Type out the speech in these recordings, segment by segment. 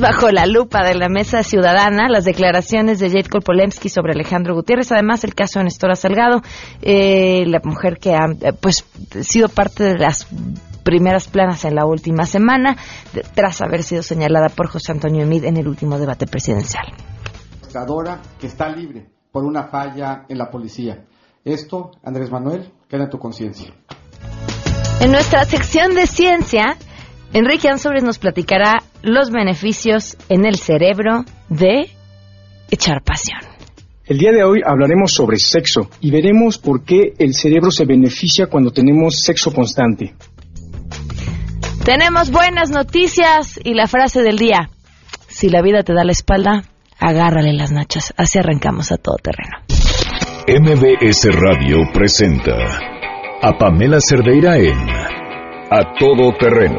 bajo la lupa de la mesa ciudadana las declaraciones de Jade Kolpolemsky sobre Alejandro Gutiérrez, además el caso de Nestora Salgado, eh, la mujer que ha eh, pues sido parte de las primeras planas en la última semana, tras haber sido señalada por José Antonio Emid en el último debate presidencial. Que está libre por una falla en la policía. Esto, Andrés Manuel, queda en tu conciencia. En nuestra sección de ciencia, Enrique Ansores nos platicará los beneficios en el cerebro de echar pasión. El día de hoy hablaremos sobre sexo y veremos por qué el cerebro se beneficia cuando tenemos sexo constante. Tenemos buenas noticias y la frase del día. Si la vida te da la espalda, agárrale las nachas. Así arrancamos a todo terreno. MBS Radio presenta a Pamela Cerdeira en A Todo Terreno,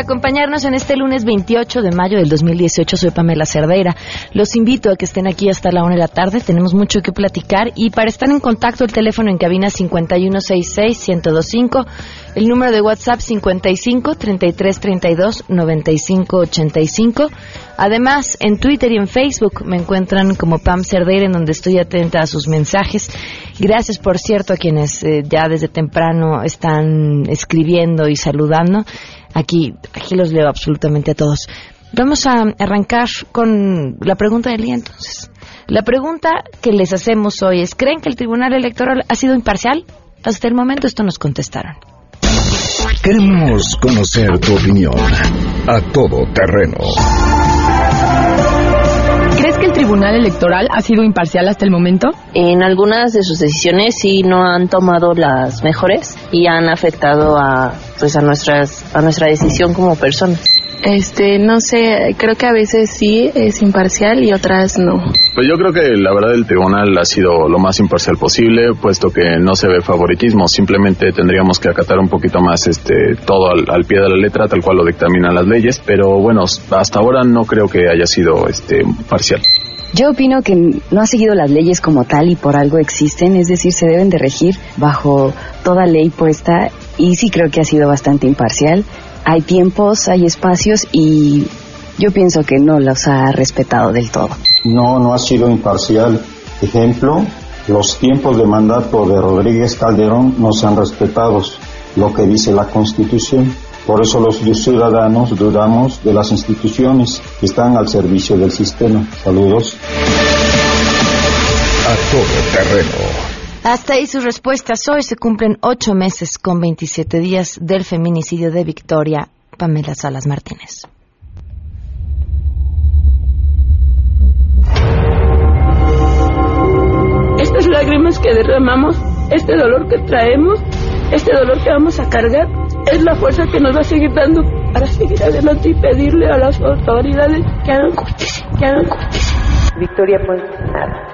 Acompañarnos en este lunes 28 de mayo del 2018. Soy Pamela Cerdeira. Los invito a que estén aquí hasta la una de la tarde. Tenemos mucho que platicar y para estar en contacto el teléfono en cabina 5166-1025, el número de WhatsApp 55 33 32 95 85. Además, en Twitter y en Facebook me encuentran como Pam Cerdeira, en donde estoy atenta a sus mensajes. Gracias, por cierto, a quienes eh, ya desde temprano están escribiendo y saludando. Aquí, aquí los leo absolutamente a todos. Vamos a arrancar con la pregunta del día entonces. La pregunta que les hacemos hoy es, ¿creen que el Tribunal Electoral ha sido imparcial? Hasta el momento esto nos contestaron. Queremos conocer tu opinión a todo terreno. ¿Crees que el Tribunal Electoral ha sido imparcial hasta el momento? En algunas de sus decisiones sí no han tomado las mejores y han afectado a pues a nuestras a nuestra decisión como personas. Este, no sé, creo que a veces sí es imparcial y otras no. Pues yo creo que la verdad el tribunal ha sido lo más imparcial posible, puesto que no se ve favoritismo, simplemente tendríamos que acatar un poquito más este todo al, pie de la letra, tal cual lo dictaminan las leyes, pero bueno, hasta ahora no creo que haya sido este parcial. Yo opino que no ha seguido las leyes como tal y por algo existen, es decir, se deben de regir bajo toda ley puesta y sí creo que ha sido bastante imparcial hay tiempos, hay espacios y yo pienso que no los ha respetado del todo. No, no ha sido imparcial. Ejemplo, los tiempos de mandato de Rodríguez Calderón no se han respetado, lo que dice la Constitución. Por eso los ciudadanos dudamos de las instituciones que están al servicio del sistema. Saludos. A todo terreno. Hasta ahí sus respuestas. Hoy se cumplen ocho meses con 27 días del feminicidio de Victoria Pamela Salas Martínez. Estas lágrimas que derramamos, este dolor que traemos, este dolor que vamos a cargar, es la fuerza que nos va a seguir dando para seguir adelante y pedirle a las autoridades que hagan justicia, que hagan justicia. Victoria, pues nada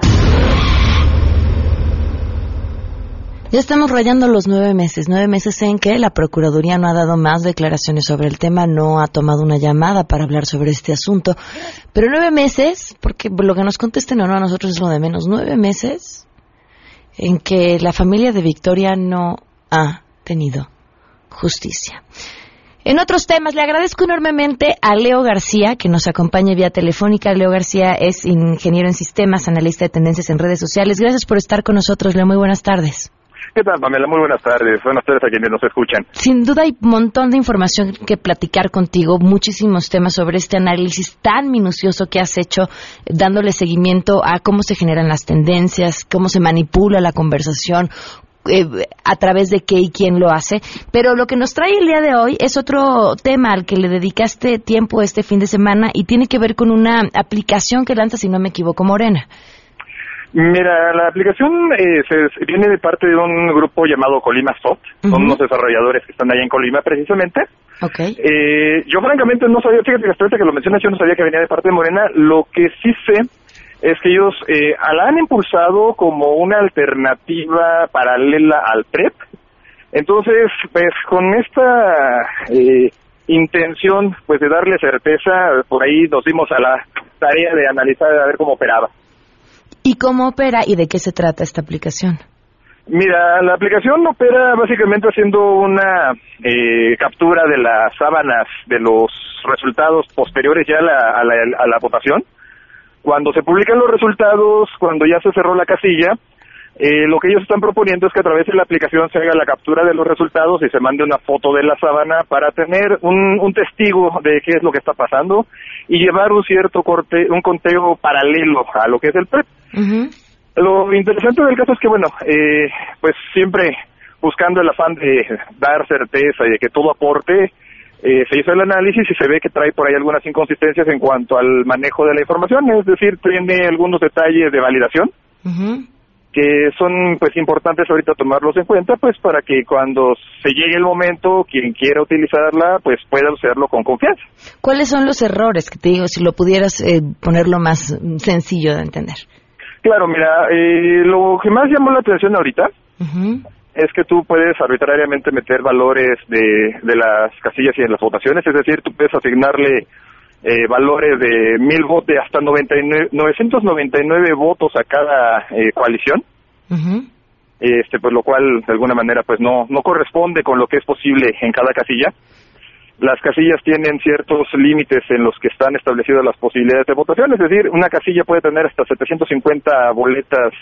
Ya estamos rayando los nueve meses, nueve meses en que la Procuraduría no ha dado más declaraciones sobre el tema, no ha tomado una llamada para hablar sobre este asunto. Pero nueve meses, porque lo que nos contesten o no a nosotros es lo de menos, nueve meses en que la familia de Victoria no ha tenido justicia. En otros temas, le agradezco enormemente a Leo García, que nos acompaña vía telefónica. Leo García es ingeniero en sistemas, analista de tendencias en redes sociales. Gracias por estar con nosotros, Leo. Muy buenas tardes. ¿Qué tal, Pamela? Muy buenas tardes. Buenas tardes a quienes nos escuchan. Sin duda hay un montón de información que platicar contigo, muchísimos temas sobre este análisis tan minucioso que has hecho, dándole seguimiento a cómo se generan las tendencias, cómo se manipula la conversación, eh, a través de qué y quién lo hace. Pero lo que nos trae el día de hoy es otro tema al que le dedicaste tiempo este fin de semana y tiene que ver con una aplicación que lanza, si no me equivoco, Morena. Mira, la aplicación eh, se, viene de parte de un grupo llamado Colima Soft, son unos desarrolladores que están allá en Colima precisamente. Okay. Eh, yo francamente no sabía, fíjate que hasta que lo mencionas yo no sabía que venía de parte de Morena, lo que sí sé es que ellos eh, la han impulsado como una alternativa paralela al PREP. Entonces, pues con esta eh, intención pues de darle certeza, por ahí nos dimos a la tarea de analizar a ver cómo operaba. ¿Y cómo opera y de qué se trata esta aplicación? Mira, la aplicación opera básicamente haciendo una eh, captura de las sábanas de los resultados posteriores ya a la, a la, a la votación. Cuando se publican los resultados, cuando ya se cerró la casilla, eh, lo que ellos están proponiendo es que a través de la aplicación se haga la captura de los resultados y se mande una foto de la sábana para tener un, un testigo de qué es lo que está pasando y llevar un cierto corte, un conteo paralelo a lo que es el PREP. Lo interesante del caso es que, bueno, eh, pues siempre buscando el afán de dar certeza y de que todo aporte, eh, se hizo el análisis y se ve que trae por ahí algunas inconsistencias en cuanto al manejo de la información, es decir, tiene algunos detalles de validación que son pues importantes ahorita tomarlos en cuenta pues para que cuando se llegue el momento quien quiera utilizarla pues pueda hacerlo con confianza. ¿Cuáles son los errores que te digo si lo pudieras eh, ponerlo más sencillo de entender? Claro, mira, eh, lo que más llamó la atención ahorita es que tú puedes arbitrariamente meter valores de, de las casillas y en las votaciones, es decir, tú puedes asignarle eh, valores de mil votos, hasta 99, 999 votos a cada eh, coalición. Este, pues lo cual de alguna manera pues no no corresponde con lo que es posible en cada casilla. Las casillas tienen ciertos límites en los que están establecidas las posibilidades de votación, es decir, una casilla puede tener hasta 750 boletas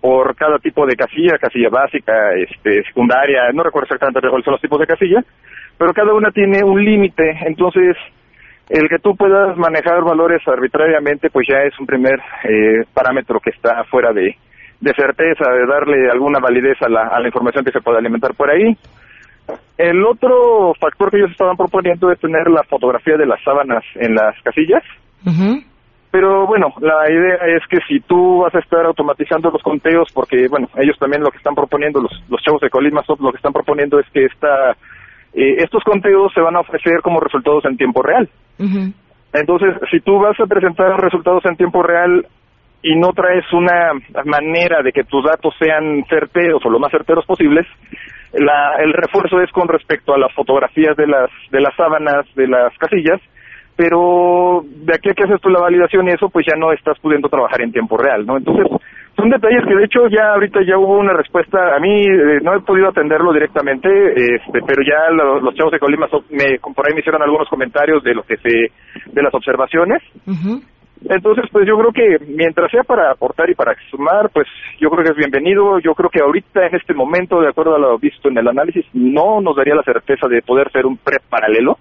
por cada tipo de casilla, casilla básica, este, secundaria, no recuerdo exactamente cuáles son los tipos de casilla, pero cada una tiene un límite, entonces el que tú puedas manejar valores arbitrariamente, pues ya es un primer eh, parámetro que está fuera de, de certeza, de darle alguna validez a la, a la información que se puede alimentar por ahí. El otro factor que ellos estaban proponiendo es tener la fotografía de las sábanas en las casillas. Pero bueno, la idea es que si tú vas a estar automatizando los conteos, porque bueno, ellos también lo que están proponiendo, los, los chavos de Colima Soft lo que están proponiendo es que esta, eh, estos conteos se van a ofrecer como resultados en tiempo real. Entonces, si tú vas a presentar resultados en tiempo real y no traes una manera de que tus datos sean certeros o lo más certeros posibles, la, el refuerzo es con respecto a las fotografías de las, de las sábanas, de las casillas, pero de aquí a que haces tú la validación y eso, pues ya no estás pudiendo trabajar en tiempo real, ¿no? Entonces, son detalles que de hecho ya ahorita ya hubo una respuesta, a mí eh, no he podido atenderlo directamente, este, pero ya los chavos de Colima me, por ahí me hicieron algunos comentarios de lo que se, de las observaciones. Entonces, pues yo creo que mientras sea para aportar y para sumar, pues yo creo que es bienvenido. Yo creo que ahorita, en este momento, de acuerdo a lo visto en el análisis, no nos daría la certeza de poder ser un PREP paralelo.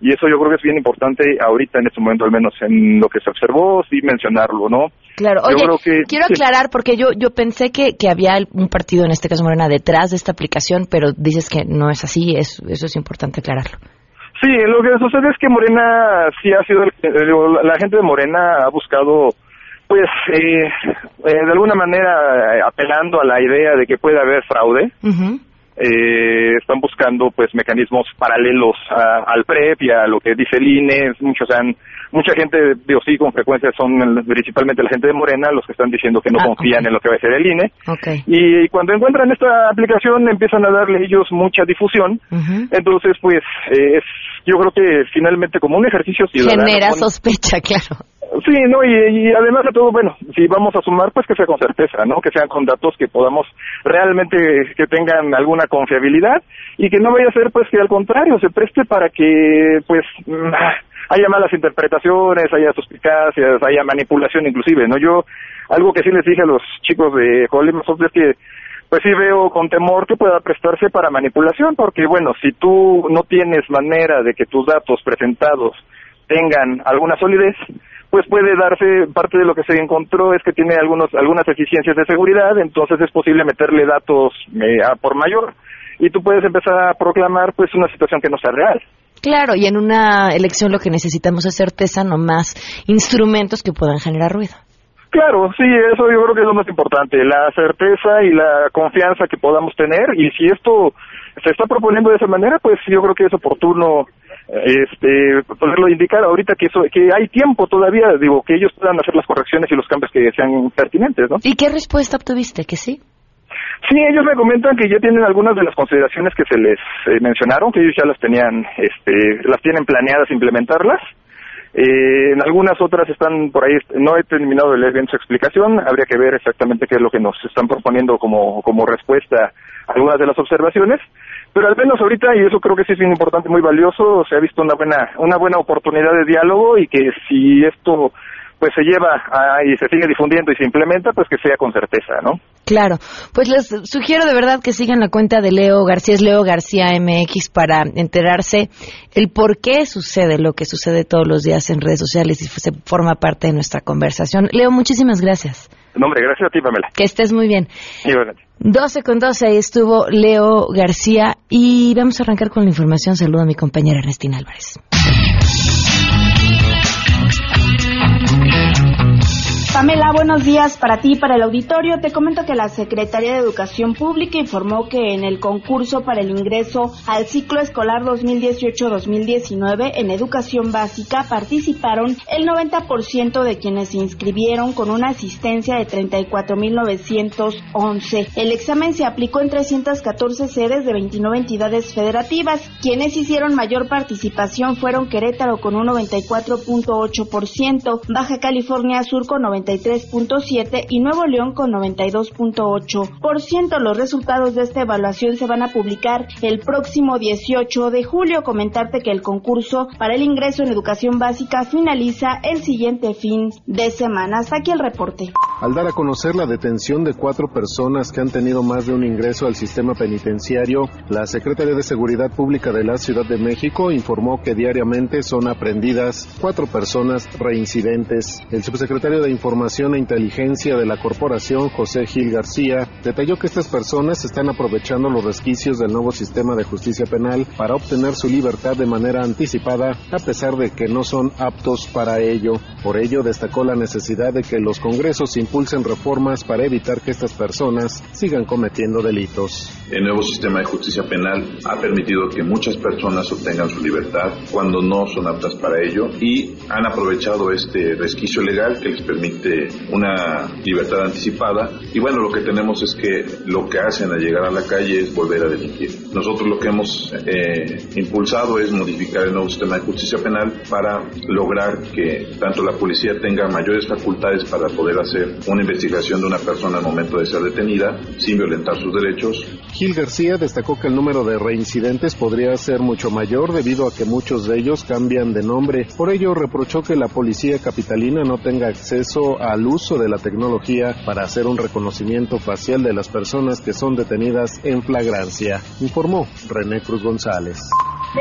Y eso yo creo que es bien importante ahorita, en este momento, al menos en lo que se observó, sí mencionarlo, ¿no? Claro, oye, quiero aclarar porque yo yo pensé que, que había un partido, en este caso Morena, detrás de esta aplicación, pero dices que no es así, es, eso es importante aclararlo. Sí, lo que sucede es que Morena sí ha sido, la gente de Morena ha buscado, pues, eh, eh, de alguna manera eh, apelando a la idea de que puede haber fraude. Eh, están buscando pues mecanismos paralelos al PREP y a lo que dice el INE, muchos han mucha gente, digo sí, con frecuencia son principalmente la gente de Morena los que están diciendo que no ah, confían en lo que va a ser el INE. Y, cuando encuentran esta aplicación empiezan a darle ellos mucha difusión. Entonces, pues, eh, es, yo creo que finalmente como un ejercicio ciudadano... Genera sospecha, claro. Sí, no, y, además de todo, bueno, si vamos a sumar, pues que sea con certeza, ¿no? Que sean con datos que podamos realmente que tengan alguna confiabilidad y que no vaya a ser, pues, que al contrario, se preste para que, pues, mm, haya malas interpretaciones, haya suspicacias, haya manipulación inclusive, ¿no? Yo, algo que sí les dije a los chicos de Colima es que pues sí veo con temor que pueda prestarse para manipulación, porque bueno, si tú no tienes manera de que tus datos presentados tengan alguna solidez, pues puede darse, parte de lo que se encontró es que tiene algunos, algunas eficiencias de seguridad, entonces es posible meterle datos eh, a por mayor y tú puedes empezar a proclamar pues una situación que no sea real. Claro, y en una elección lo que necesitamos es certeza, no más instrumentos que puedan generar ruido. Claro, sí, eso yo creo que es lo más importante, la certeza y la confianza que podamos tener y si esto se está proponiendo de esa manera, pues yo creo que es oportuno este poderlo indicar ahorita que eso que hay tiempo todavía digo que ellos puedan hacer las correcciones y los cambios que sean pertinentes no y qué respuesta obtuviste que sí Sí, ellos me comentan que ya tienen algunas de las consideraciones que se les eh, mencionaron, que ellos ya las tenían, este, las tienen planeadas implementarlas. Eh, en algunas otras están por ahí, no he terminado de leer bien su explicación, habría que ver exactamente qué es lo que nos están proponiendo como, como respuesta a algunas de las observaciones, pero al menos ahorita, y eso creo que sí es bien importante, muy valioso, se ha visto una buena, una buena oportunidad de diálogo y que si esto pues se lleva y se sigue difundiendo y se implementa, pues que sea con certeza, ¿no? Claro, pues les sugiero de verdad que sigan la cuenta de Leo García, es Leo García MX, para enterarse el por qué sucede lo que sucede todos los días en redes sociales y se forma parte de nuestra conversación. Leo, muchísimas gracias. No, hombre, gracias a ti, Pamela. Que estés muy bien. Igualmente. 12 con 12, ahí estuvo Leo García y vamos a arrancar con la información. Saludo a mi compañera Ernestina Álvarez. Pamela, buenos días para ti y para el auditorio. Te comento que la Secretaría de Educación Pública informó que en el concurso para el ingreso al ciclo escolar 2018-2019 en educación básica participaron el 90% de quienes se inscribieron con una asistencia de 34.911. El examen se aplicó en 314 sedes de 29 entidades federativas. Quienes hicieron mayor participación fueron Querétaro con un 94.8%, Baja California Sur con 90 93.7 y Nuevo León con 92.8%. Los resultados de esta evaluación se van a publicar el próximo 18 de julio. Comentarte que el concurso para el ingreso en educación básica finaliza el siguiente fin de semana. Hasta aquí el reporte. Al dar a conocer la detención de cuatro personas que han tenido más de un ingreso al sistema penitenciario, la Secretaría de Seguridad Pública de la Ciudad de México informó que diariamente son aprendidas cuatro personas reincidentes. El subsecretario de Información Información e Inteligencia de la Corporación, José Gil García, detalló que estas personas están aprovechando los resquicios del nuevo sistema de justicia penal para obtener su libertad de manera anticipada, a pesar de que no son aptos para ello. Por ello, destacó la necesidad de que los congresos impulsen reformas para evitar que estas personas sigan cometiendo delitos. El nuevo sistema de justicia penal ha permitido que muchas personas obtengan su libertad cuando no son aptas para ello y han aprovechado este resquicio legal que les permite una libertad anticipada y bueno, lo que tenemos es que lo que hacen al llegar a la calle es volver a delinquir. Nosotros lo que hemos eh, impulsado es modificar el nuevo sistema de justicia penal para lograr que tanto la policía tenga mayores facultades para poder hacer una investigación de una persona al momento de ser detenida sin violentar sus derechos. Gil García destacó que el número de reincidentes podría ser mucho mayor debido a que muchos de ellos cambian de nombre. Por ello reprochó que la policía capitalina no tenga acceso al uso de la tecnología para hacer un reconocimiento facial de las personas que son detenidas en flagrancia, informó René Cruz González.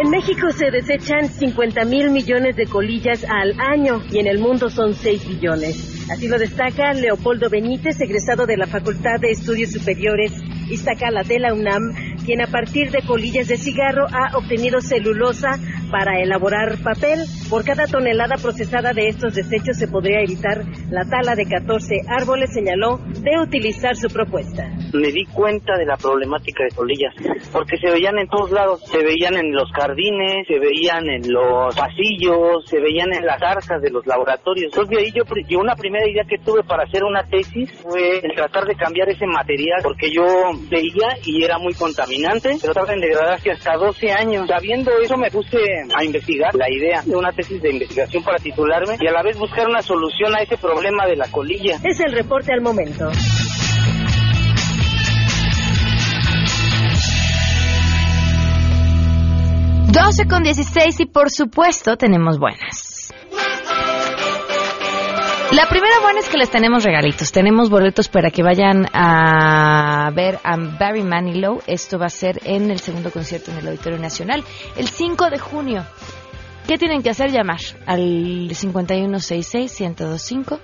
En México se desechan 50 mil millones de colillas al año y en el mundo son 6 billones. Así lo destaca Leopoldo Benítez, egresado de la Facultad de Estudios Superiores Iztacala de la UNAM, quien a partir de colillas de cigarro ha obtenido celulosa para elaborar papel. Por cada tonelada procesada de estos desechos se podría evitar la tala de 14 árboles, señaló, de utilizar su propuesta. Me di cuenta de la problemática de colillas, porque se veían en todos lados, se veían en los jardines, se veían en los pasillos, se veían en las arcas de los laboratorios. Entonces de ahí yo, yo una primera idea que tuve para hacer una tesis fue el tratar de cambiar ese material, porque yo veía y era muy contaminante, pero tarda en degradarse hasta 12 años. Sabiendo eso me puse a investigar la idea de una tesis de investigación para titularme y a la vez buscar una solución a ese problema de la colilla. Es el reporte al momento. Doce con 16 y por supuesto tenemos buenas. La primera buena es que les tenemos regalitos. Tenemos boletos para que vayan a ver a Barry Manilow. Esto va a ser en el segundo concierto en el Auditorio Nacional el 5 de junio. ¿Qué tienen que hacer? Llamar al 5166-1025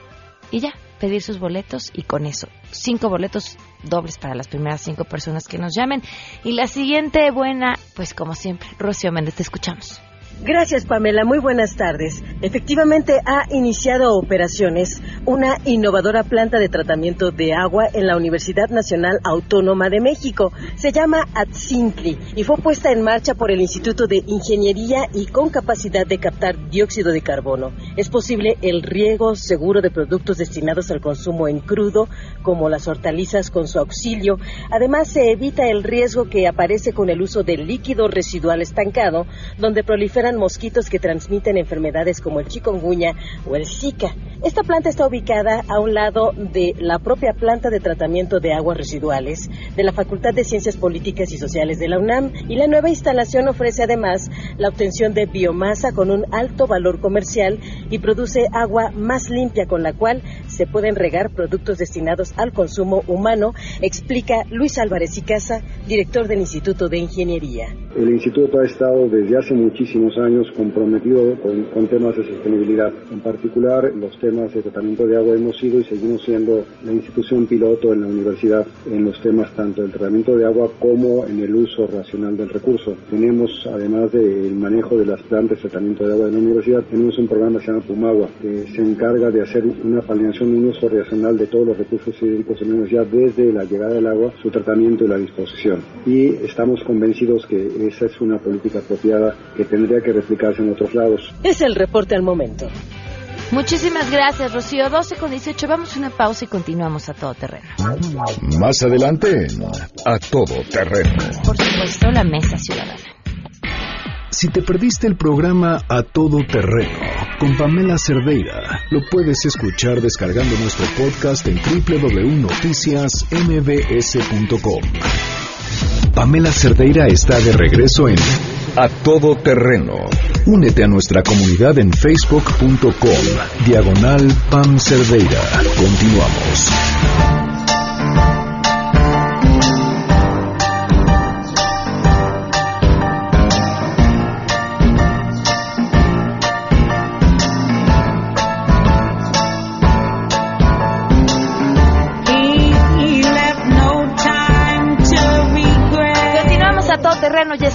y ya, pedir sus boletos y con eso, cinco boletos dobles para las primeras cinco personas que nos llamen. Y la siguiente buena, pues como siempre, Rocío Méndez, te escuchamos. Gracias, Pamela. Muy buenas tardes. Efectivamente, ha iniciado operaciones una innovadora planta de tratamiento de agua en la Universidad Nacional Autónoma de México. Se llama Atzintli y fue puesta en marcha por el Instituto de Ingeniería y con capacidad de captar dióxido de carbono. Es posible el riego seguro de productos destinados al consumo en crudo, como las hortalizas con su auxilio. Además, se evita el riesgo que aparece con el uso de líquido residual estancado, donde proliferan mosquitos que transmiten enfermedades como el chikungunya o el Zika. Esta planta está ubicada a un lado de la propia planta de tratamiento de aguas residuales de la Facultad de Ciencias Políticas y Sociales de la UNAM y la nueva instalación ofrece además la obtención de biomasa con un alto valor comercial y produce agua más limpia con la cual se pueden regar productos destinados al consumo humano, explica Luis Álvarez y Casa, director del Instituto de Ingeniería. El instituto ha estado desde hace muchísimos años comprometido con, temas de sostenibilidad. En particular, los temas de tratamiento de agua hemos sido y seguimos siendo la institución piloto en la universidad en los temas tanto del tratamiento de agua como en el uso racional del recurso. Tenemos, además del manejo de las plantas de tratamiento de agua de la universidad, tenemos un programa que se llama Pumagua, que se encarga de hacer una planeación un uso racional de todos los recursos hídricos en la universidad desde la llegada del agua, su tratamiento y la disposición. Y estamos convencidos que esa es una política apropiada que tendría que replicarse en otros lados. Es el reporte al momento. Muchísimas gracias, Rocío. 12 con 18. Vamos a una pausa y continuamos a todo terreno. Más adelante, a todo terreno. Por supuesto, la mesa ciudadana. Si te perdiste el programa A Todo Terreno con Pamela Cerdeira, lo puedes escuchar descargando nuestro podcast en www.noticiasmbs.com. Pamela Cerdeira está de regreso en A Todo Terreno. Únete a nuestra comunidad en facebook.com, diagonal Pam Cerdeira. Continuamos.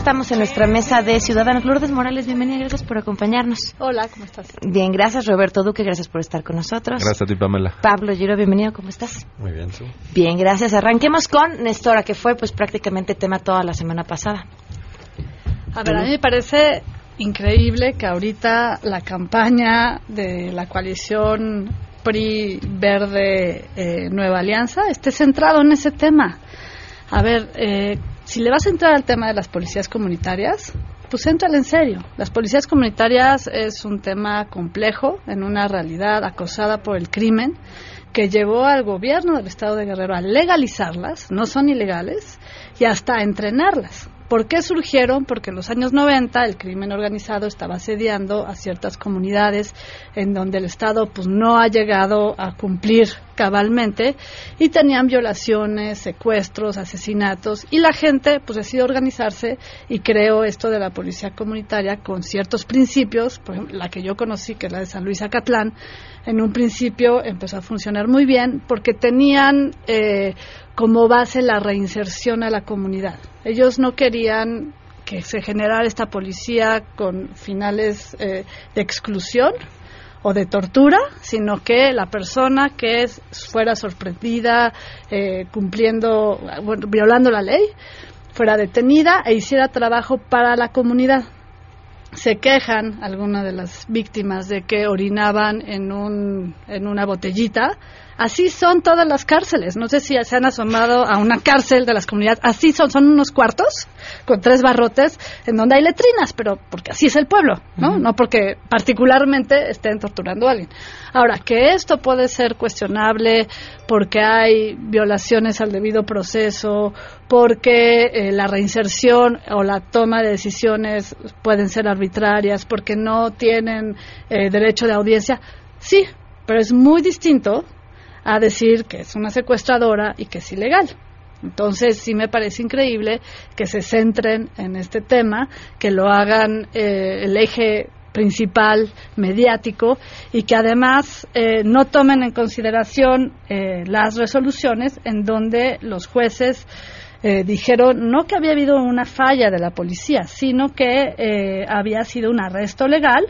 Estamos en nuestra mesa de ciudadanos. Lourdes Morales, bienvenida, gracias por acompañarnos. Hola, ¿cómo estás? Bien, gracias. Roberto Duque, gracias por estar con nosotros. Gracias a ti, Pamela. Pablo Giro, bienvenido, ¿cómo estás? Muy bien, ¿tú? Bien, gracias. Arranquemos con Nestora, que fue pues prácticamente tema toda la semana pasada. A ver, a mí me parece increíble que ahorita la campaña de la coalición PRI Verde eh, Nueva Alianza esté centrado en ese tema. A ver, eh, si le vas a entrar al tema de las policías comunitarias, pues entrale en serio. Las policías comunitarias es un tema complejo en una realidad acosada por el crimen que llevó al gobierno del estado de Guerrero a legalizarlas, no son ilegales, y hasta a entrenarlas. ¿Por qué surgieron? Porque en los años 90 el crimen organizado estaba asediando a ciertas comunidades en donde el Estado pues no ha llegado a cumplir cabalmente y tenían violaciones, secuestros, asesinatos y la gente pues decidió organizarse y creó esto de la policía comunitaria con ciertos principios, por ejemplo, la que yo conocí que es la de San Luis Acatlán, en un principio empezó a funcionar muy bien porque tenían eh, como base la reinserción a la comunidad. Ellos no querían que se generara esta policía con finales eh, de exclusión o de tortura, sino que la persona que fuera sorprendida eh, cumpliendo, violando la ley, fuera detenida e hiciera trabajo para la comunidad. Se quejan algunas de las víctimas de que orinaban en, un, en una botellita Así son todas las cárceles. No sé si se han asomado a una cárcel de las comunidades. Así son, son unos cuartos con tres barrotes en donde hay letrinas, pero porque así es el pueblo, ¿no? No porque particularmente estén torturando a alguien. Ahora, que esto puede ser cuestionable porque hay violaciones al debido proceso, porque eh, la reinserción o la toma de decisiones pueden ser arbitrarias, porque no tienen eh, derecho de audiencia, sí, pero es muy distinto a decir que es una secuestradora y que es ilegal. Entonces sí me parece increíble que se centren en este tema, que lo hagan eh, el eje principal mediático y que además eh, no tomen en consideración eh, las resoluciones en donde los jueces eh, dijeron no que había habido una falla de la policía, sino que eh, había sido un arresto legal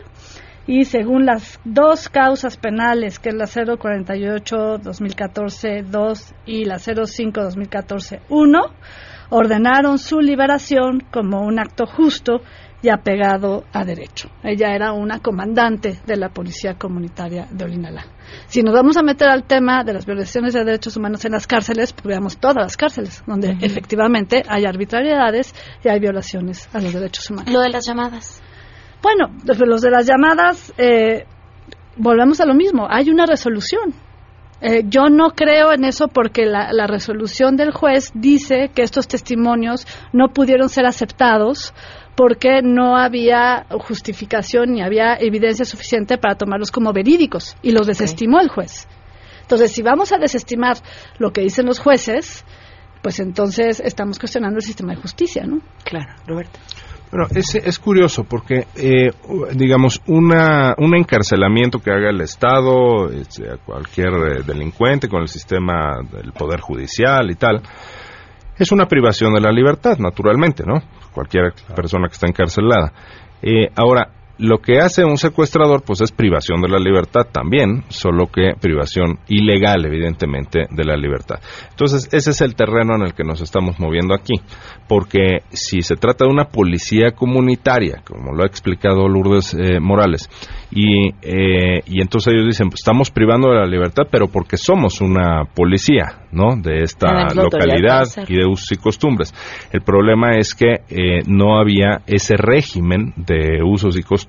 y según las dos causas penales, que es la 048-2014-2 y la 05-2014-1, ordenaron su liberación como un acto justo y apegado a derecho. Ella era una comandante de la Policía Comunitaria de Olinalá. Si nos vamos a meter al tema de las violaciones de derechos humanos en las cárceles, pues veamos todas las cárceles, donde efectivamente hay arbitrariedades y hay violaciones a los derechos humanos. Lo de las llamadas. Bueno, los de las llamadas, eh, volvemos a lo mismo, hay una resolución. Eh, yo no creo en eso porque la, la, resolución del juez dice que estos testimonios no pudieron ser aceptados porque no había justificación ni había evidencia suficiente para tomarlos como verídicos y los desestimó el juez. Entonces, si vamos a desestimar lo que dicen los jueces, pues entonces estamos cuestionando el sistema de justicia, ¿no? Claro, Roberto. Bueno, es, es curioso porque, eh, digamos, una, un encarcelamiento que haga el Estado, este, cualquier eh, delincuente con el sistema del Poder Judicial y tal, es una privación de la libertad, naturalmente, ¿no? Cualquier persona que está encarcelada. Eh, ahora, lo que hace un secuestrador, pues es privación de la libertad también, solo que privación ilegal, evidentemente, de la libertad. Entonces, ese es el terreno en el que nos estamos moviendo aquí, porque si se trata de una policía comunitaria, como lo ha explicado Lourdes eh, Morales, y, eh, y entonces ellos dicen, pues estamos privando de la libertad, pero porque somos una policía, ¿no? De esta localidad y de usos y costumbres. El problema es que eh, no había ese régimen de usos y costumbres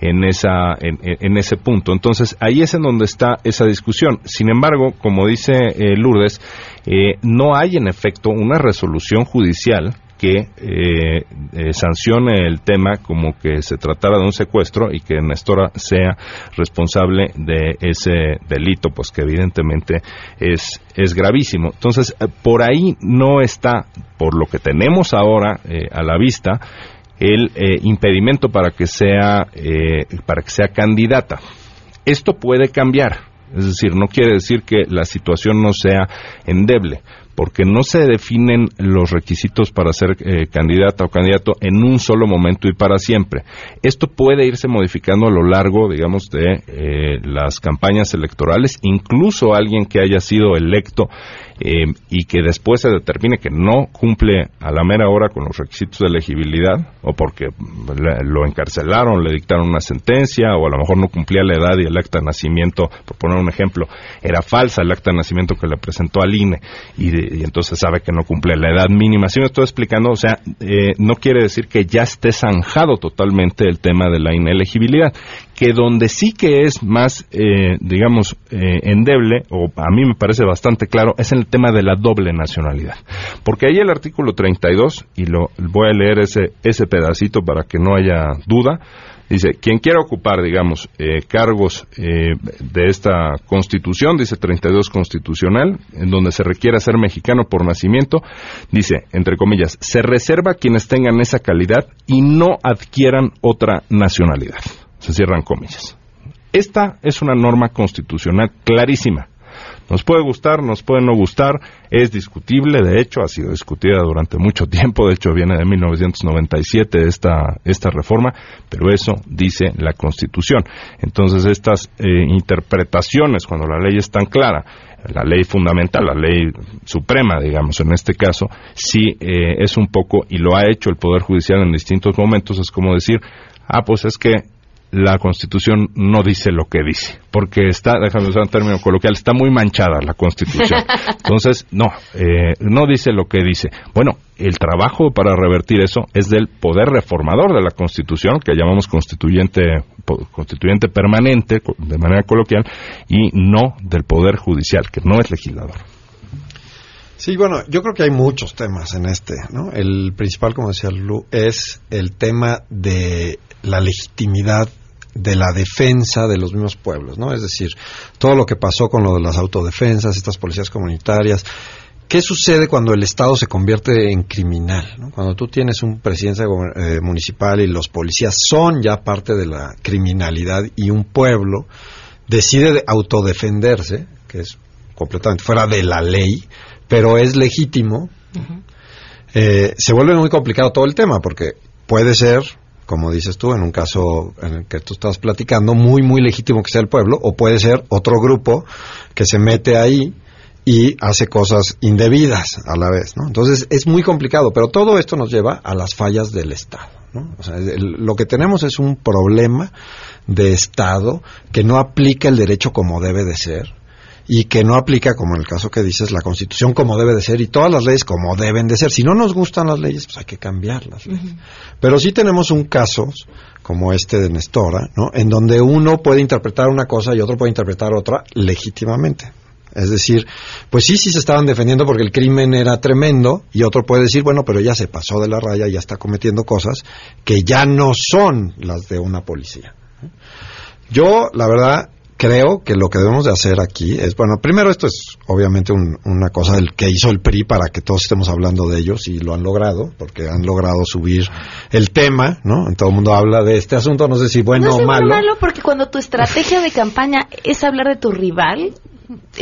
en, esa, en, ese punto. Entonces, ahí es en donde está esa discusión. Sin embargo, como dice eh, Lourdes, eh, no hay en efecto una resolución judicial que eh, eh, sancione el tema como que se tratara de un secuestro y que Nestora sea responsable de ese delito, pues que evidentemente es, gravísimo. Entonces, eh, por ahí no está, por lo que tenemos ahora a la vista, el eh, impedimento para que sea para que sea candidata. Esto puede cambiar, es decir, no quiere decir que la situación no sea endeble porque no se definen los requisitos para ser eh, candidata o candidato en un solo momento y para siempre. Esto puede irse modificando a lo largo, digamos, de eh, las campañas electorales, incluso alguien que haya sido electo eh, y que después se determine que no cumple a la mera hora con los requisitos de elegibilidad o porque lo encarcelaron, le dictaron una sentencia o a lo mejor no cumplía la edad y el acta de nacimiento, por poner un ejemplo, era falsa el acta de nacimiento que le presentó al INE y, entonces sabe que no cumple la edad mínima. Si me estoy explicando, o sea, eh, no quiere decir que ya esté zanjado totalmente el tema de la inelegibilidad que donde sí que es más, eh, digamos, eh, endeble, o a mí me parece bastante claro, es en el tema de la doble nacionalidad. Porque ahí el artículo 32, y lo voy a leer ese, ese pedacito para que no haya duda, Dice, quien quiera ocupar, digamos, eh, cargos eh, de esta constitución, dice 32 constitucional, en donde se requiera ser mexicano por nacimiento, dice, entre comillas, se reserva quienes tengan esa calidad y no adquieran otra nacionalidad. Se cierran comillas. Esta es una norma constitucional clarísima. Nos puede gustar, nos puede no gustar, es discutible, de hecho, ha sido discutida durante mucho tiempo, de hecho viene de 1997 esta, esta reforma, pero eso dice la Constitución. Entonces, estas eh, interpretaciones, cuando la ley es tan clara, la ley fundamental, la ley suprema, digamos, en este caso, sí eh, es un poco, y lo ha hecho el Poder Judicial en distintos momentos, es como decir, ah, pues es que la Constitución no dice lo que dice, porque está, déjame usar un término coloquial, está muy manchada la Constitución. Entonces, no, eh, no dice lo que dice. Bueno, el trabajo para revertir eso es del poder reformador de la Constitución, que llamamos constituyente, constituyente permanente, de manera coloquial, y no del poder judicial, que no es legislador. Sí, bueno, yo creo que hay muchos temas en este, ¿no? El principal, como decía Lu, es el tema de la legitimidad de la defensa de los mismos pueblos, ¿no? Es decir, todo lo que pasó con lo de las autodefensas, estas policías comunitarias, ¿qué sucede cuando el Estado se convierte en criminal? ¿no? Cuando tú tienes un presidencia eh, municipal y los policías son ya parte de la criminalidad y un pueblo decide autodefenderse, que es completamente fuera de la ley, pero es legítimo. Uh -huh eh, se vuelve muy complicado todo el tema, porque puede ser, como dices tú, en un caso en el que tú estás platicando, muy, muy legítimo que sea el pueblo, o puede ser otro grupo que se mete ahí y hace cosas indebidas a la vez, ¿no? Entonces es muy complicado, pero todo esto nos lleva a las fallas del Estado, ¿no? O sea, el- lo que tenemos es un problema de Estado que no aplica el derecho como debe de ser y que no aplica, como en el caso que dices, la Constitución como debe de ser y todas las leyes como deben de ser. Si no nos gustan las leyes, pues hay que cambiarlas. Pero sí tenemos un caso como este de Nestora, ¿no? En donde uno puede interpretar una cosa y otro puede interpretar otra legítimamente. Es decir, pues sí, sí se estaban defendiendo porque el crimen era tremendo y otro puede decir, bueno, pero ya se pasó de la raya, ya está cometiendo cosas que ya no son las de una policía. Yo, la verdad, creo que lo que debemos de hacer aquí es, bueno, primero esto es obviamente un- una cosa del que hizo el PRI para que todos estemos hablando de ellos y lo han logrado, porque han logrado subir el tema, ¿no? Todo el mundo habla de este asunto, no sé si bueno no o es malo. malo porque cuando tu estrategia de campaña es hablar de tu rival,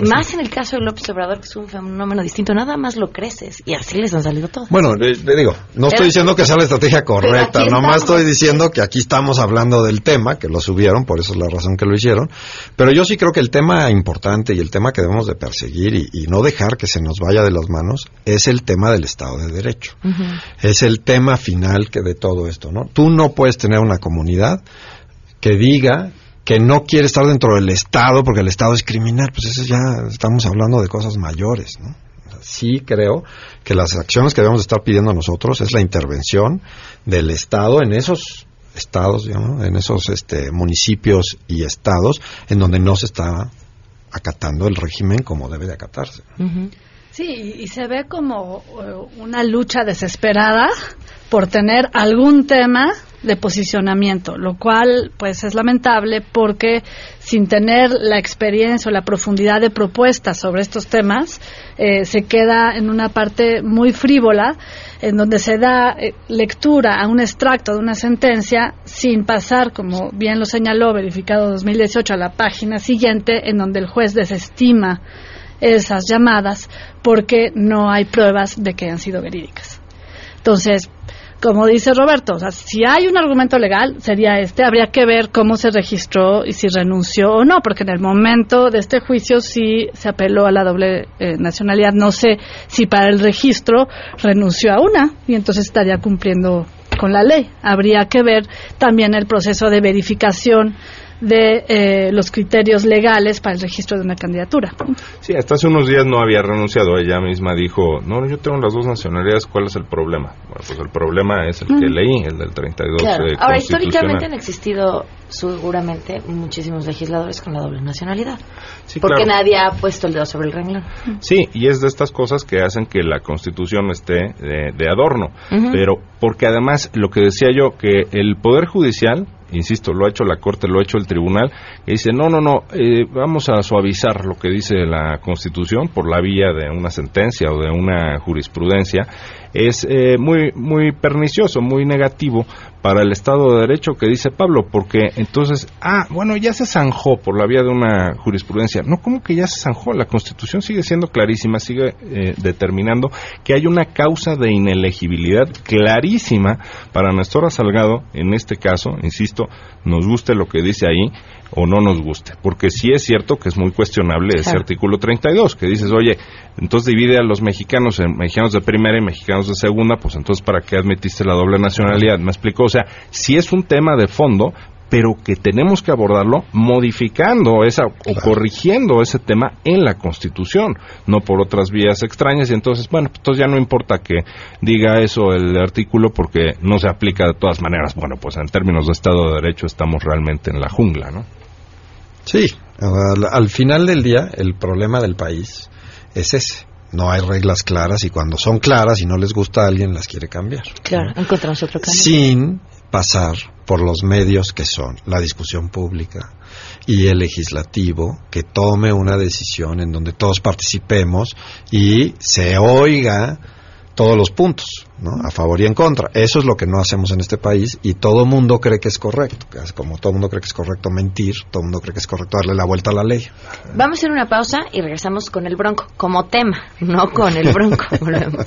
más en el caso de López Obrador, que es un fenómeno distinto, nada más lo creces y así les han salido todos. Bueno, le, le digo, no estoy diciendo que sea la estrategia correcta, nomás estoy diciendo que aquí estamos hablando del tema, que lo subieron, por eso es la razón que lo hicieron, pero yo sí creo que el tema importante y el tema que debemos de perseguir y, y no dejar que se nos vaya de las manos es el tema del Estado de Derecho. Es el tema final que de todo esto, ¿no? Tú no puedes tener una comunidad que diga que no quiere estar dentro del Estado porque el Estado es criminal, pues eso ya estamos hablando de cosas mayores, ¿no? Sí creo que las acciones que debemos de estar pidiendo nosotros es la intervención del Estado en esos estados, en esos este, municipios y estados en donde no se está acatando el régimen como debe de acatarse. Sí, y y se ve como eh, una lucha desesperada por tener algún tema de posicionamiento, lo cual pues es lamentable porque sin tener la experiencia o la profundidad de propuestas sobre estos temas, eh, se queda en una parte muy frívola, en donde se da eh, lectura a un extracto de una sentencia sin pasar, como bien lo señaló verificado 2018, a la página siguiente, en donde el juez desestima esas llamadas porque no hay pruebas de que han sido verídicas. Entonces, como dice Roberto, o sea, si hay un argumento legal, sería este, habría que ver cómo se registró y si renunció o no, porque en el momento de este juicio sí se apeló a la doble eh, nacionalidad. No sé si para el registro renunció a una y entonces estaría cumpliendo con la ley. Habría que ver también el proceso de verificación de eh, los criterios legales para el registro de una candidatura. Sí, hasta hace unos días no había renunciado. Ella misma dijo, no, yo tengo las dos nacionalidades, ¿cuál es el problema? Bueno, pues el problema es el que Ujú. leí, el del 32 Claro. Ahora, históricamente han existido seguramente muchísimos legisladores con la doble nacionalidad. Sí, porque claro. nadie ha puesto el dedo sobre el renglón. Sí, y es de estas cosas que hacen que la Constitución esté de, de adorno. Pero porque además, lo que decía yo, que el Poder Judicial, insisto, lo ha hecho la Corte, lo ha hecho el Tribunal, y dice, no, no, no, eh, vamos a suavizar lo que dice la Constitución por la vía de una sentencia o de una jurisprudencia, es eh, muy, muy pernicioso, muy negativo para el Estado de Derecho que dice Pablo, porque entonces, ah, bueno, ya se zanjó por la vía de una jurisprudencia. No, como que ya se zanjó? La Constitución sigue siendo clarísima, sigue eh, determinando que hay una causa de inelegibilidad clarísima para Nestora Salgado, en este caso, insisto, nos guste lo que dice ahí o no nos guste, porque sí es cierto que es muy cuestionable ese Claro. artículo 32, que dices, oye, entonces divide a los mexicanos en mexicanos de primera y mexicanos de segunda, pues entonces ¿para qué admitiste la doble nacionalidad? Me explicó, o sea, sí es un tema de fondo, pero que tenemos que abordarlo modificando esa o corrigiendo ese tema en la Constitución, no por otras vías extrañas. Y entonces, bueno, pues entonces ya no importa que diga eso el artículo porque no se aplica de todas maneras. Bueno, pues en términos de Estado de Derecho estamos realmente en la jungla, ¿no? Sí, al, al final del día el problema del país es ese. No hay reglas claras y cuando son claras y no les gusta a alguien las quiere cambiar. Claro, encontramos otro camino. Sin pasar por los medios que son la discusión pública y el legislativo que tome una decisión en donde todos participemos y se oiga todos los puntos, ¿no? a favor y en contra. Eso es lo que no hacemos en este país y todo mundo cree que es correcto. Como todo mundo cree que es correcto mentir, todo mundo cree que es correcto darle la vuelta a la ley. Vamos a hacer una pausa y regresamos con el bronco, como tema, no con el bronco. Volvemos.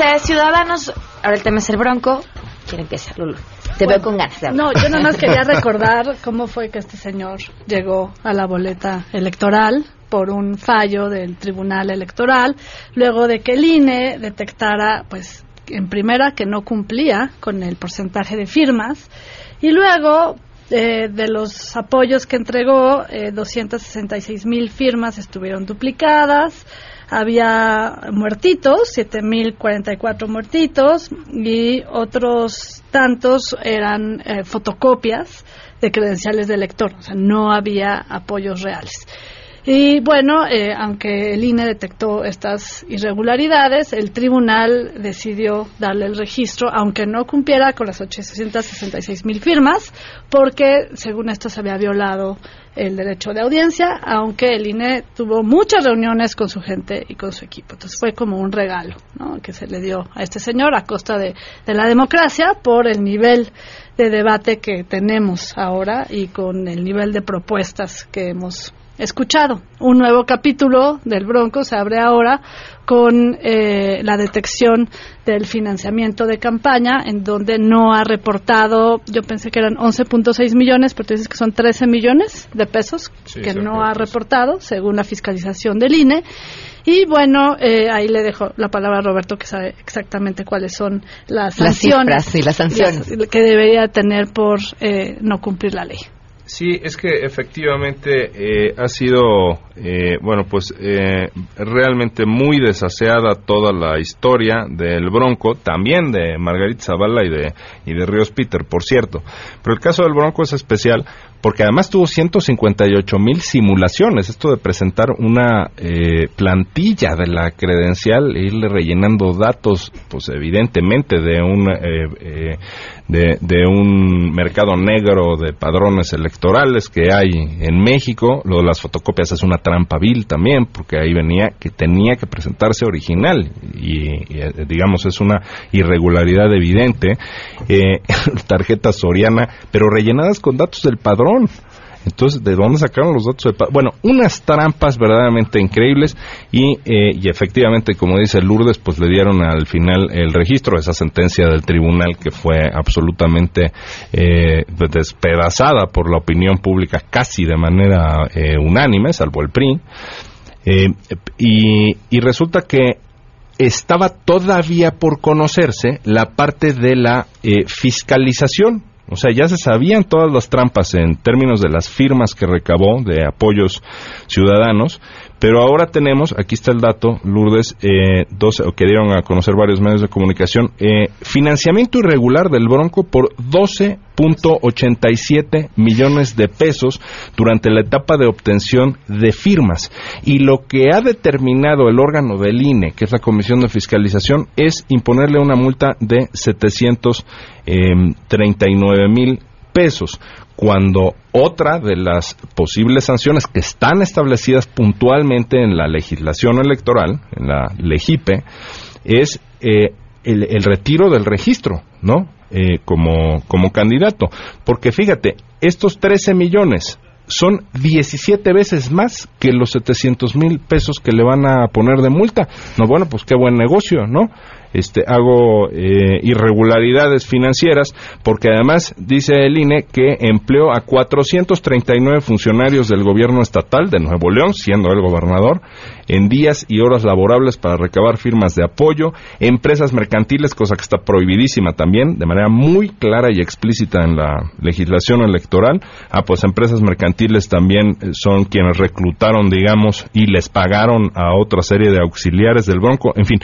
De ciudadanos. Ahora el tema es el bronco. ¿Quién empieza, Lulu? Te Bueno, veo con ganas de. No, yo nada más quería recordar cómo fue que este señor llegó a la boleta electoral por un fallo del Tribunal Electoral, luego de que el INE detectara, pues, en primera, que no cumplía con el porcentaje de firmas, y luego eh, de los apoyos que entregó, eh, 266 mil firmas estuvieron duplicadas, había muertitos, 7.044 muertitos, y otros tantos eran eh, fotocopias de credenciales de elector, o sea, no había apoyos reales. Y bueno, eh, aunque el INE detectó estas irregularidades, el tribunal decidió darle el registro, aunque no cumpliera con las 866 mil firmas, porque según esto se había violado el derecho de audiencia, aunque el INE tuvo muchas reuniones con su gente y con su equipo. Entonces fue como un regalo que se le dio a este señor a costa de, de la democracia por el nivel de debate que tenemos ahora y con el nivel de propuestas que hemos escuchado. Un nuevo capítulo del Bronco se abre ahora con eh, la detección del financiamiento de campaña, en donde no ha reportado, yo pensé que eran 11.6 millones, pero tú dices que son 13 millones de pesos Sí, que no ha reportado, según la fiscalización del INE. Y bueno, eh, ahí le dejo la palabra a Roberto, que sabe exactamente cuáles son las Las sanciones, cifras y las sanciones. las- que debería tener por eh, no cumplir la ley. Sí, es que efectivamente eh, ha sido, eh, bueno, pues eh, realmente muy desaseada toda la historia del Bronco, también de Margarita Zavala y de, y de Ríos Peter, por cierto. Pero el caso del Bronco es especial porque además tuvo 158 mil simulaciones, esto de presentar una eh, plantilla de la credencial e irle rellenando datos, pues evidentemente de un eh, eh, de, un mercado negro de padrones electorales que hay en México. Lo de las fotocopias es una trampa vil también, porque ahí venía que tenía que presentarse original y, y, eh, digamos es una irregularidad evidente. Eh, tarjeta soriana, pero rellenadas con datos del padrón. Entonces, ¿de dónde sacaron los datos? pa- Bueno, unas trampas verdaderamente increíbles y, eh, y efectivamente, como dice Lourdes, pues le dieron al final el registro de esa sentencia del tribunal que fue absolutamente eh, despedazada por la opinión pública casi de manera eh, unánime, salvo el PRI. Eh, y, y resulta que estaba todavía por conocerse la parte de la eh, fiscalización. O sea, ya se sabían todas las trampas en términos de las firmas que recabó de apoyos ciudadanos, pero ahora tenemos, aquí está el dato, Lourdes, eh, 12, o que dieron a conocer varios medios de comunicación, eh, financiamiento irregular del Bronco por 12.87 millones de pesos durante la etapa de obtención de firmas. Y lo que ha determinado el órgano del INE, que es la Comisión de Fiscalización, es imponerle una multa de 739 mil pesos cuando otra de las posibles sanciones que están establecidas puntualmente en la legislación electoral, en la LEGIPE, es eh, el, el retiro del registro, ¿no? Eh, como, como candidato. Porque fíjate, estos 13 millones son 17 veces más que los 700 mil pesos que le van a poner de multa. No, bueno, pues qué buen negocio, ¿no? Este, hago eh, irregularidades financieras, porque además dice el INE que empleó a 439 funcionarios del gobierno estatal de Nuevo León, siendo el gobernador, en días y horas laborables para recabar firmas de apoyo, empresas mercantiles, cosa que está prohibidísima también, de manera muy clara y explícita en la legislación electoral. Ah, pues empresas mercantiles también eh, son quienes reclutaron, digamos, y les pagaron a otra serie de auxiliares del Bronco. En fin,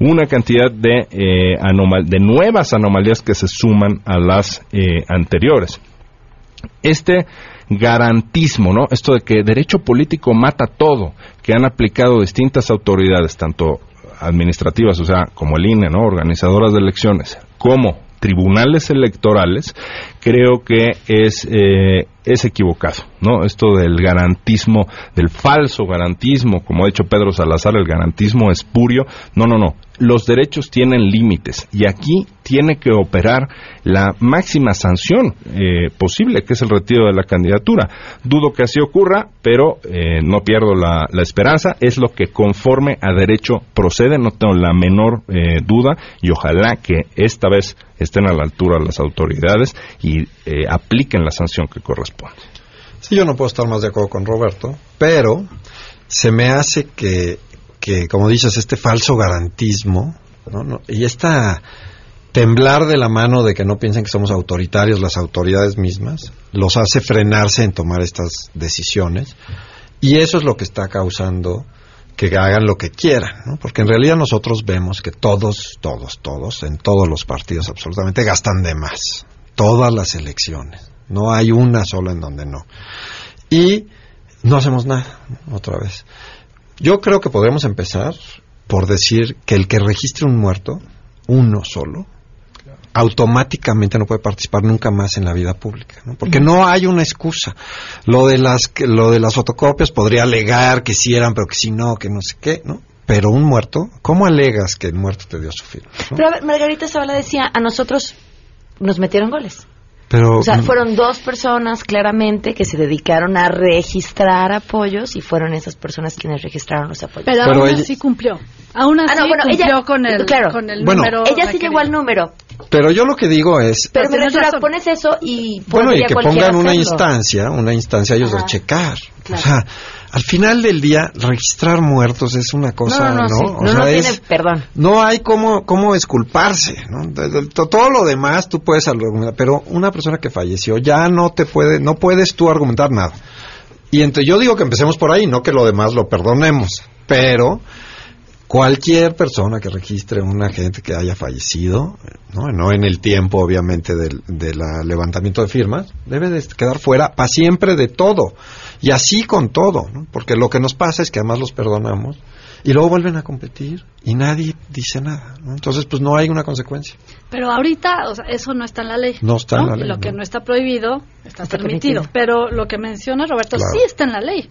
una cantidad de, eh, anomal- de nuevas anomalías que se suman a las eh, anteriores este garantismo, ¿no? Esto de que derecho político mata todo, que han aplicado distintas autoridades, tanto administrativas, o sea, como el INE, ¿no? Organizadoras de elecciones, como tribunales electorales, creo que es, eh, es equivocado, ¿no? Esto del garantismo, del falso garantismo, como ha dicho Pedro Salazar, el garantismo espurio, no, no, no. Los derechos tienen límites y aquí tiene que operar la máxima sanción eh, posible, que es el retiro de la candidatura. Dudo que así ocurra, pero eh, no pierdo la, esperanza. Es lo que conforme a derecho procede, no tengo la menor eh, duda y ojalá que esta vez estén a la altura las autoridades y eh, apliquen la sanción que corresponde. Sí, yo no puedo estar más de acuerdo con Roberto, pero se me hace que, que como dices, este falso garantismo y esta temblar de la mano de que no piensen que somos autoritarios las autoridades mismas, los hace frenarse en tomar estas decisiones y eso es lo que está causando que hagan lo que quieran, ¿no? porque en realidad nosotros vemos que todos, todos, todos, en todos los partidos absolutamente gastan de más, todas las elecciones, no hay una sola en donde no. Y no hacemos nada, otra vez. Yo creo que podemos empezar por decir que el que registre un muerto, uno solo, automáticamente no puede participar nunca más en la vida pública, ¿no? porque no hay una excusa. Lo de las lo de las fotocopias podría alegar que sí eran, pero que sí no, que no sé qué, ¿no? Pero un muerto, ¿cómo alegas que el muerto te dio su firma? no? Pero a ver, Margarita Zavala decía, a nosotros nos metieron goles. Pero O sea, fueron dos personas claramente que se dedicaron a registrar apoyos y fueron esas personas quienes registraron los apoyos. Pero, Pero aún ella- así cumplió. Aún así Ah, no, bueno, cumplió ella, con el, claro, con el Bueno, número. ella sí llegó al número, pero yo lo que digo es, pero me tienes refiero a razón. pones eso y Bueno, y que pongan una instancia, una instancia ellos de Ajá. checar. Claro. O sea, al final del día, registrar muertos es una cosa, no, no, ¿no? no, sí. O no, sea, no es- tiene perdón. no hay cómo, cómo esculparse, ¿no? De- de- to- todo lo demás tú puedes argumentar, pero una persona que falleció ya no te puede, no puedes tú argumentar nada. Y entre, yo digo que empecemos por ahí, no que lo demás lo perdonemos, pero cualquier persona que registre una gente que haya fallecido, no, no en el tiempo obviamente del, del ah, levantamiento de firmas, debe de quedar fuera para siempre de todo. Y así con todo, ¿no? porque lo que nos pasa es que además los perdonamos y luego vuelven a competir y nadie dice nada. ¿no? Entonces, pues no hay una consecuencia. Pero ahorita, o sea, eso no está en la ley. No está en la ley, Lo que no. no está prohibido está, Está permitido. permitido. Pero lo que menciona Roberto Claro. sí está en la ley.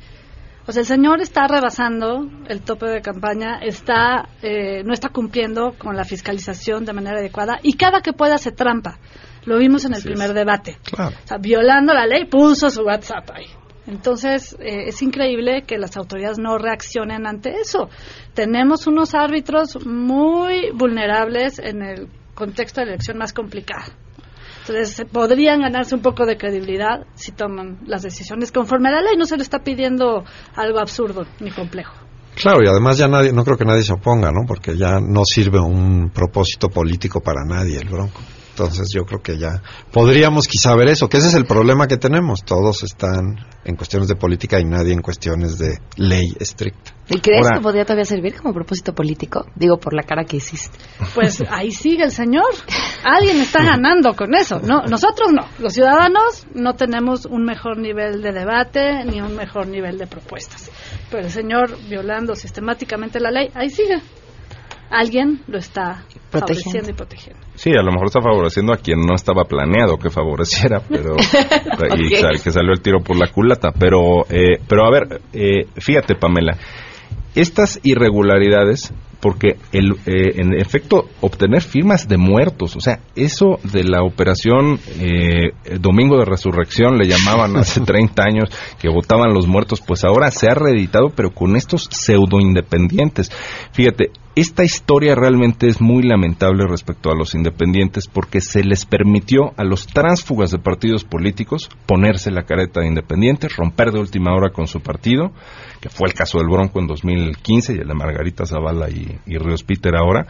O sea, el señor está rebasando el tope de campaña, está eh, no está cumpliendo con la fiscalización de manera adecuada y cada que pueda hace trampa. Lo vimos en el primer debate. Claro. O sea, violando la ley, puso su WhatsApp ahí. Entonces, eh, es increíble que las autoridades no reaccionen ante eso. Tenemos unos árbitros muy vulnerables en el contexto de la elección más complicada. Entonces, podrían ganarse un poco de credibilidad si toman las decisiones conforme a la ley. No se le está pidiendo algo absurdo ni complejo. Claro, y además ya nadie, no creo que nadie se oponga, ¿no? Porque ya no sirve un propósito político para nadie el Bronco. Entonces yo creo que ya podríamos quizá ver eso, que ese es el problema que tenemos. Todos están en cuestiones de política y nadie en cuestiones de ley estricta. ¿Y crees Ahora- que podría todavía servir como propósito político? Digo, por la cara que hiciste. Pues ahí sigue el señor. Alguien está ganando con eso. No, nosotros no. Los ciudadanos no tenemos un mejor nivel de debate ni un mejor nivel de propuestas. Pero el señor violando sistemáticamente la ley, ahí sigue. Alguien lo está Protegiendo. favoreciendo y protegiendo. Sí, a lo mejor está favoreciendo a quien no estaba planeado que favoreciera, pero y sal- que salió el tiro por la culata. Pero, eh, pero a ver, eh, fíjate, Pamela, estas irregularidades, porque el, eh, en efecto obtener firmas de muertos, o sea, eso de la operación eh, Domingo de Resurrección le llamaban hace 30 años que votaban los muertos, pues ahora se ha reeditado, pero con estos pseudo independientes. Fíjate, esta historia realmente es muy lamentable respecto a los independientes porque se les permitió a los tránsfugas de partidos políticos ponerse la careta de independientes, romper de última hora con su partido, que fue el caso del Bronco en 2015 y el de Margarita Zavala y, Ríos Peter ahora,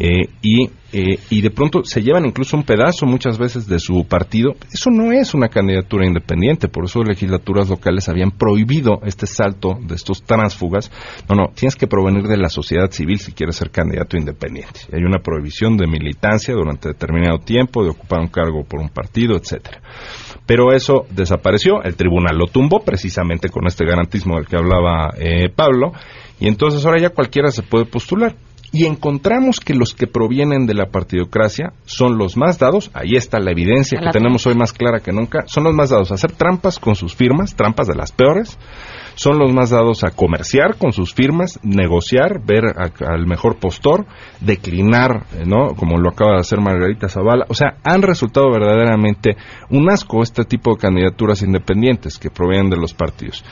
eh, y, eh, y de pronto se llevan incluso un pedazo muchas veces de su partido. Eso no es una candidatura independiente, por eso legislaturas locales habían prohibido este salto de estos tránsfugas. No, no, tienes que provenir de la sociedad civil si quieres ser candidato independiente. Hay una prohibición de militancia durante determinado tiempo, de ocupar un cargo por un partido, etcétera. Pero eso desapareció, el tribunal lo tumbó precisamente con este garantismo del que hablaba eh, Pablo, y entonces ahora ya cualquiera se puede postular y encontramos que los que provienen de la partidocracia son los más dados, ahí está la evidencia que tenemos hoy más clara que nunca, son los más dados a hacer trampas con sus firmas, trampas de las peores, son los más dados a comerciar con sus firmas, negociar, ver a- al mejor postor, declinar, ¿no? Como lo acaba de hacer Margarita Zavala. O sea, han resultado verdaderamente un asco este tipo de candidaturas independientes que provienen de los partidos.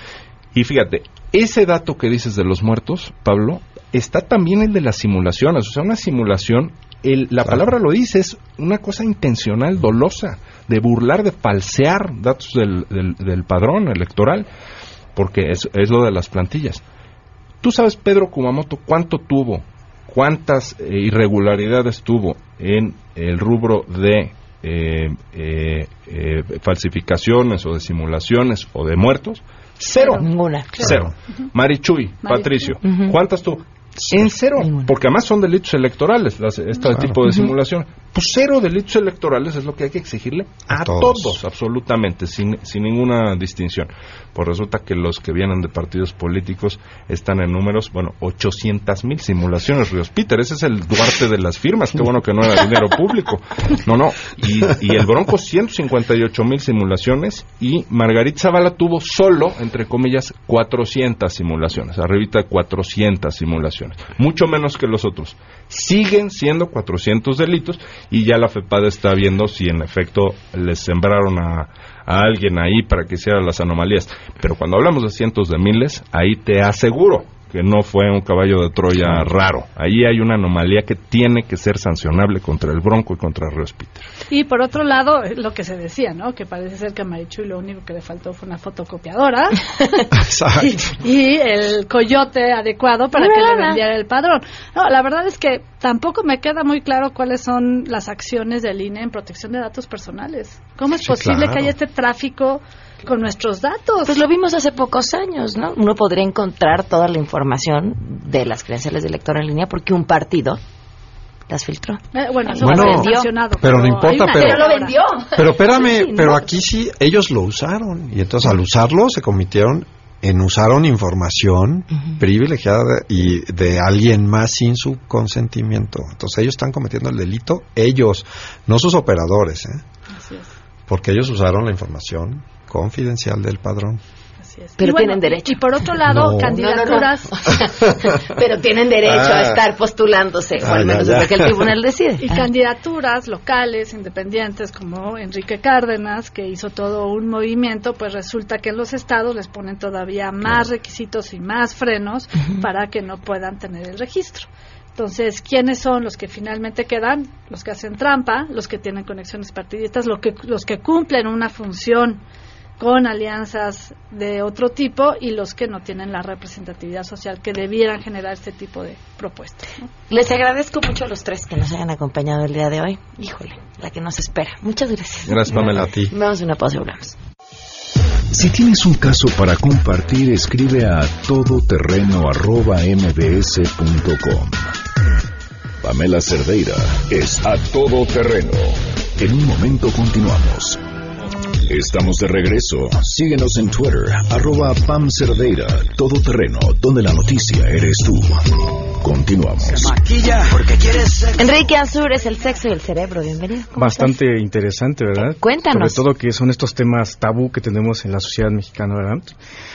Y fíjate, ese dato que dices de los muertos, Pablo, está también el de las simulaciones. O sea, una simulación, el- la palabra lo dice, es una cosa intencional, dolosa, de burlar, de falsear datos del, del- del padrón electoral, porque es, es lo de las plantillas. ¿Tú sabes, Pedro Kumamoto, cuánto tuvo, cuántas eh, irregularidades tuvo en el rubro de eh, eh, eh, falsificaciones o de simulaciones o de muertos? Cero. Ninguna. Cero. Marichuy, Patricio. ¿cuántas En cero, porque además son delitos electorales, las- este Claro. tipo de simulación. Pues cero delitos electorales es lo que hay que exigirle a, A todos. todos. absolutamente, sin, sin ninguna distinción. Pues resulta que los que vienen de partidos políticos están en números, bueno, 800 mil simulaciones, Ríos Peter, ese es el Duarte de las firmas, qué bueno que no era dinero público. No, no, y, y el Bronco 158 mil simulaciones y Margarita Zavala tuvo solo, entre comillas, 400 simulaciones, arribita de 400 simulaciones, mucho menos que los otros. Siguen siendo 400 delitos y ya la FEPAD está viendo si en efecto les sembraron a, a alguien ahí para que hiciera las anomalías. Pero cuando hablamos de cientos de miles, ahí te aseguro que no fue un caballo de Troya raro. Ahí hay una anomalía que tiene que ser sancionable contra el Bronco y contra Ríos Peter. Y por otro lado, eh, lo que se decía, ¿no? Que parece ser que a Marichuy lo único que le faltó fue una fotocopiadora y, y el coyote adecuado para que le vendiera el padrón. No, la verdad es que tampoco me queda muy claro cuáles son las acciones del INE en protección de datos personales. ¿Cómo es Sí, posible claro. que haya este tráfico con nuestros datos? Pues lo vimos hace pocos años, ¿no? Uno podría encontrar toda la información de las credenciales de elector en línea porque un partido las filtró. Eh, bueno, eso Bueno, sancionado, pero no importa, una pero- ley lo vendió. Pero espérame, Sí, pero ¿no? aquí sí, ellos lo usaron. Y entonces al usarlo se cometieron en usaron información privilegiada de- y de alguien más sin su consentimiento. Entonces ellos están cometiendo el delito, ellos, no sus operadores, ¿eh? Así es. porque ellos usaron la información confidencial del padrón. Pero bueno, tienen derecho. Y por otro lado, No. candidaturas. Pero tienen derecho a Ah. estar postulándose, o Ah, al ya, menos que el tribunal decide. Y Ah. candidaturas locales, independientes, como Enrique Cárdenas, que hizo todo un movimiento, pues resulta que en los estados les ponen todavía más requisitos y más frenos para que no puedan tener el registro. Entonces, ¿quiénes son los que finalmente quedan? Los que hacen trampa, los que tienen conexiones partidistas, los que, los que cumplen una función con alianzas de otro tipo y los que no tienen la representatividad social que debieran generar este tipo de propuestas. ¿no? Les agradezco mucho a los tres que nos hayan acompañado el día de hoy. Híjole, la que nos espera. Muchas gracias. Gracias, Pamela. A ti. Vamos a una pausa y volvemos. Si tienes un caso para compartir, escribe a todoterreno.mbs.com. Pamela Cerdeira es a todoterreno. En un momento continuamos. Estamos de regreso. Síguenos en Twitter, arroba Pam Cerdeira, todoterreno, donde la noticia eres tú. Continuamos. Enrique Azur es el sexo y el cerebro. Bienvenido. ¿Cómo Bastante interesante, ¿verdad? Cuéntanos. Sobre todo que son estos temas tabú que tenemos en la sociedad mexicana, ¿verdad?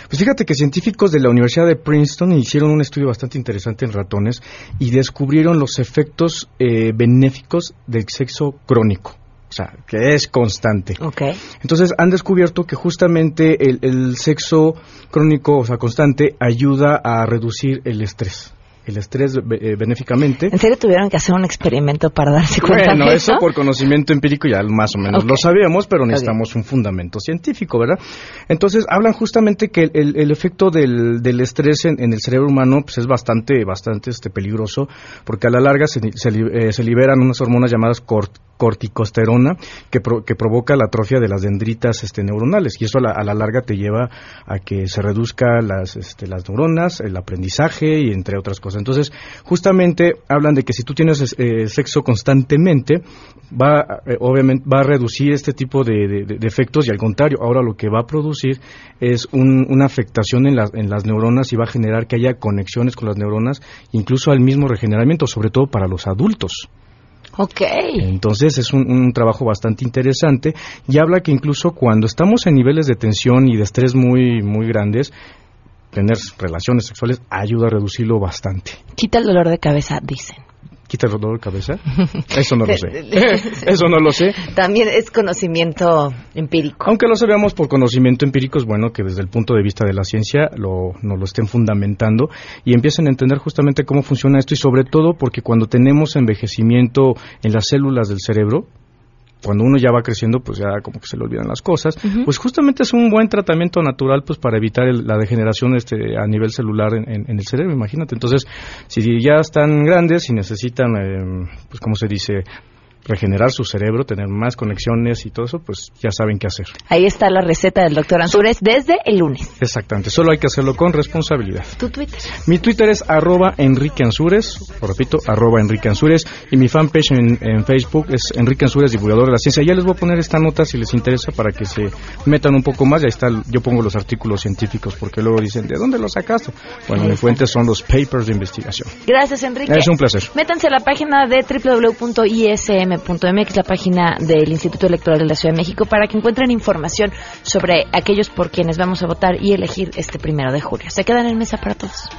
Pues fíjate que científicos de la Universidad de Princeton hicieron un estudio bastante interesante en ratones y descubrieron los efectos eh, benéficos del sexo crónico. O sea, que es constante. Ok. Entonces han descubierto que justamente el, el sexo crónico, o sea, constante, ayuda a reducir el estrés. El estrés eh, benéficamente. ¿En serio tuvieron que hacer un experimento para darse cuenta Bueno, de eso por conocimiento empírico ya más o menos lo sabíamos, pero necesitamos un fundamento científico, ¿verdad? Entonces hablan justamente que el, el- efecto del, del estrés en, en el cerebro humano pues, es bastante, bastante este, peligroso, porque a la larga se, se eh, se liberan unas hormonas llamadas cort- corticosterona que, pro- que provoca la atrofia de las dendritas este, neuronales y eso a la, a la larga te lleva a que se reduzca las, este, las neuronas, el aprendizaje y entre otras cosas. Entonces, justamente hablan de que si tú tienes eh, sexo constantemente, va eh, obviamente va a reducir este tipo de, de- de- de efectos y al contrario, ahora lo que va a producir es un- una afectación en las, en las neuronas y va a generar que haya conexiones con las neuronas, incluso al mismo regeneramiento, sobre todo para los adultos. Ok. Entonces es un, un trabajo bastante interesante y habla que incluso cuando estamos en niveles de tensión y de estrés muy, muy grandes, tener relaciones sexuales ayuda a reducirlo bastante. Quita el dolor de cabeza, dicen. ¿Quita el dolor de cabeza? Eso no lo sé. Eso no lo sé. También es conocimiento empírico. Aunque lo sabemos por conocimiento empírico, es bueno que desde el punto de vista de la ciencia lo, nos lo estén fundamentando y empiecen a entender justamente cómo funciona esto y sobre todo porque cuando tenemos envejecimiento en las células del cerebro, cuando uno ya va creciendo, pues ya como que se le olvidan las cosas, pues justamente es un buen tratamiento natural pues para evitar el- la degeneración este, a nivel celular en, en- en el cerebro, imagínate. Entonces, si ya están grandes y necesitan, eh, pues como se dice, regenerar su cerebro, tener más conexiones y todo eso, pues ya saben qué hacer. Ahí está la receta del doctor Ansures desde el lunes. Exactamente, solo hay que hacerlo con responsabilidad. Tu Twitter. Mi Twitter es arroba Enrique Ansures, lo repito, arroba Enrique Ansures, y mi fanpage en, en Facebook es Enrique Ansures, divulgador de la ciencia. Ya les voy a poner esta nota si les interesa para que se metan un poco más. Ya está, el- yo pongo los artículos científicos porque luego dicen, ¿de dónde los sacaste? Bueno, Ahí mi está. fuente son los papers de investigación. Gracias, Enrique. Es un placer. Métanse a la página de www.ism.mx, la página del Instituto Electoral de la Ciudad de México, para que encuentren información sobre aquellos por quienes vamos a votar y elegir este primero de julio. Se quedan en mesa para todos.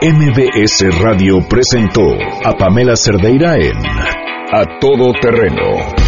MBS Radio presentó a Pamela Cerdeira en A Todo Terreno.